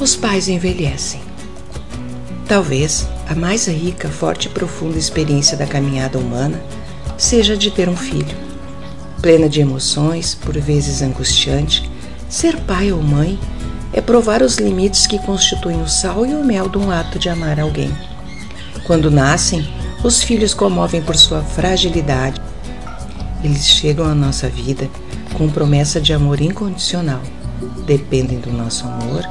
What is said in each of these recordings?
Os pais envelhecem. Talvez a mais rica, forte e profunda experiência da caminhada humana seja de ter um filho. Plena de emoções, por vezes angustiante, ser pai ou mãe é provar os limites que constituem o sal e o mel de um ato de amar alguém. Quando nascem, os filhos comovem por sua fragilidade. Eles chegam à nossa vida com promessa de amor incondicional. Dependem do nosso amor,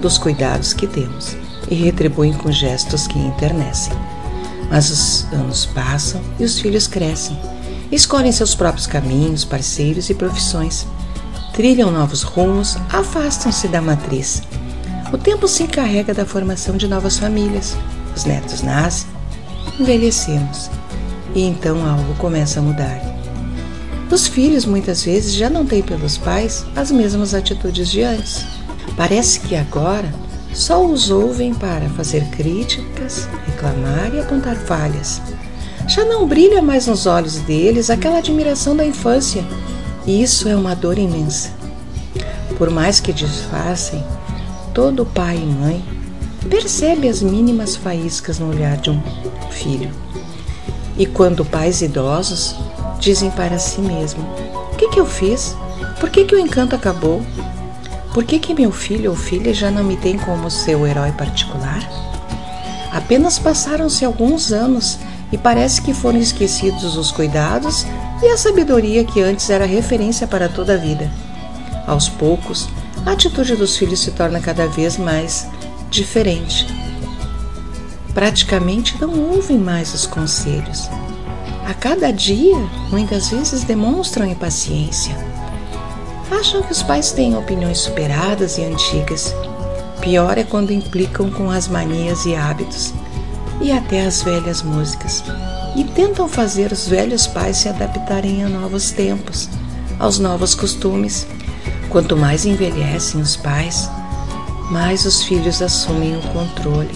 dos cuidados que temos e retribuem com gestos que enternecem. Mas os anos passam e os filhos crescem, escolhem seus próprios caminhos, parceiros e profissões, trilham novos rumos, afastam-se da matriz. O tempo se encarrega da formação de novas famílias, os netos nascem, envelhecemos e então algo começa a mudar. Os filhos muitas vezes já não têm pelos pais as mesmas atitudes de antes. Parece que agora só os ouvem para fazer críticas, reclamar e apontar falhas. Já não brilha mais nos olhos deles aquela admiração da infância, e isso é uma dor imensa. Por mais que disfarcem, todo pai e mãe percebe as mínimas faíscas no olhar de um filho. E quando pais idosos dizem para si mesmo: O que, que eu fiz? Por que, que o encanto acabou? Por que, que meu filho ou filha já não me tem como seu herói particular? Apenas passaram-se alguns anos e parece que foram esquecidos os cuidados e a sabedoria que antes era referência para toda a vida. Aos poucos, a atitude dos filhos se torna cada vez mais diferente. Praticamente não ouvem mais os conselhos. A cada dia, muitas vezes demonstram impaciência acham que os pais têm opiniões superadas e antigas. Pior é quando implicam com as manias e hábitos, e até as velhas músicas, e tentam fazer os velhos pais se adaptarem a novos tempos, aos novos costumes. Quanto mais envelhecem os pais, mais os filhos assumem o controle.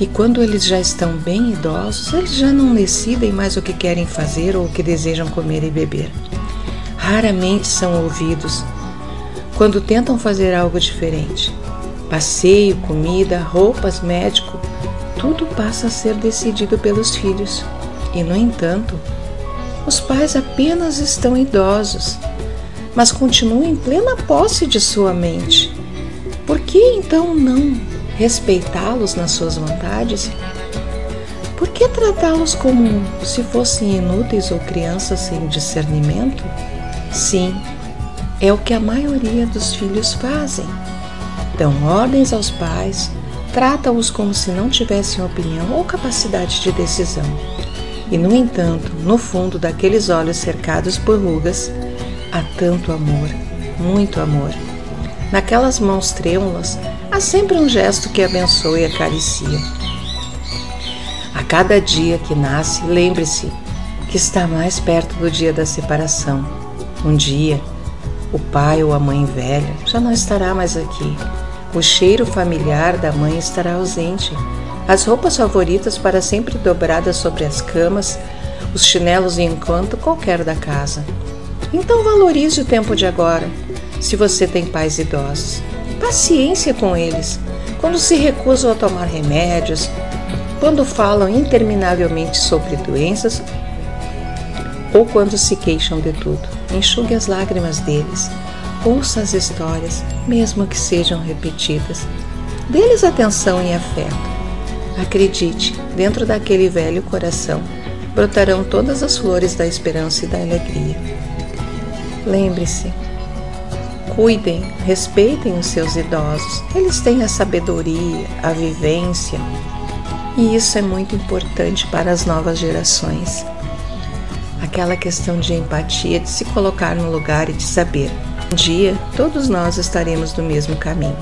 E quando eles já estão bem idosos, eles já não decidem mais o que querem fazer ou o que desejam comer e beber raramente são ouvidos quando tentam fazer algo diferente. Passeio, comida, roupas, médico, tudo passa a ser decidido pelos filhos. E, no entanto, os pais apenas estão idosos, mas continuam em plena posse de sua mente. Por que então não respeitá-los nas suas vontades? Por que tratá-los como se fossem inúteis ou crianças sem discernimento? Sim, é o que a maioria dos filhos fazem. Dão ordens aos pais, tratam-os como se não tivessem opinião ou capacidade de decisão. E, no entanto, no fundo daqueles olhos cercados por rugas, há tanto amor, muito amor. Naquelas mãos trêmulas, há sempre um gesto que abençoa e acaricia. A cada dia que nasce, lembre-se que está mais perto do dia da separação um dia, o pai ou a mãe velha já não estará mais aqui. O cheiro familiar da mãe estará ausente. As roupas favoritas para sempre dobradas sobre as camas, os chinelos em encanto qualquer da casa. Então valorize o tempo de agora, se você tem pais idosos. Paciência com eles. Quando se recusam a tomar remédios, quando falam interminavelmente sobre doenças ou quando se queixam de tudo enxugue as lágrimas deles, ouça as histórias, mesmo que sejam repetidas. Dê-lhes atenção e afeto. Acredite, dentro daquele velho coração brotarão todas as flores da esperança e da alegria. Lembre-se, cuidem, respeitem os seus idosos. Eles têm a sabedoria, a vivência, e isso é muito importante para as novas gerações aquela questão de empatia, de se colocar no lugar e de saber. Um dia todos nós estaremos no mesmo caminho.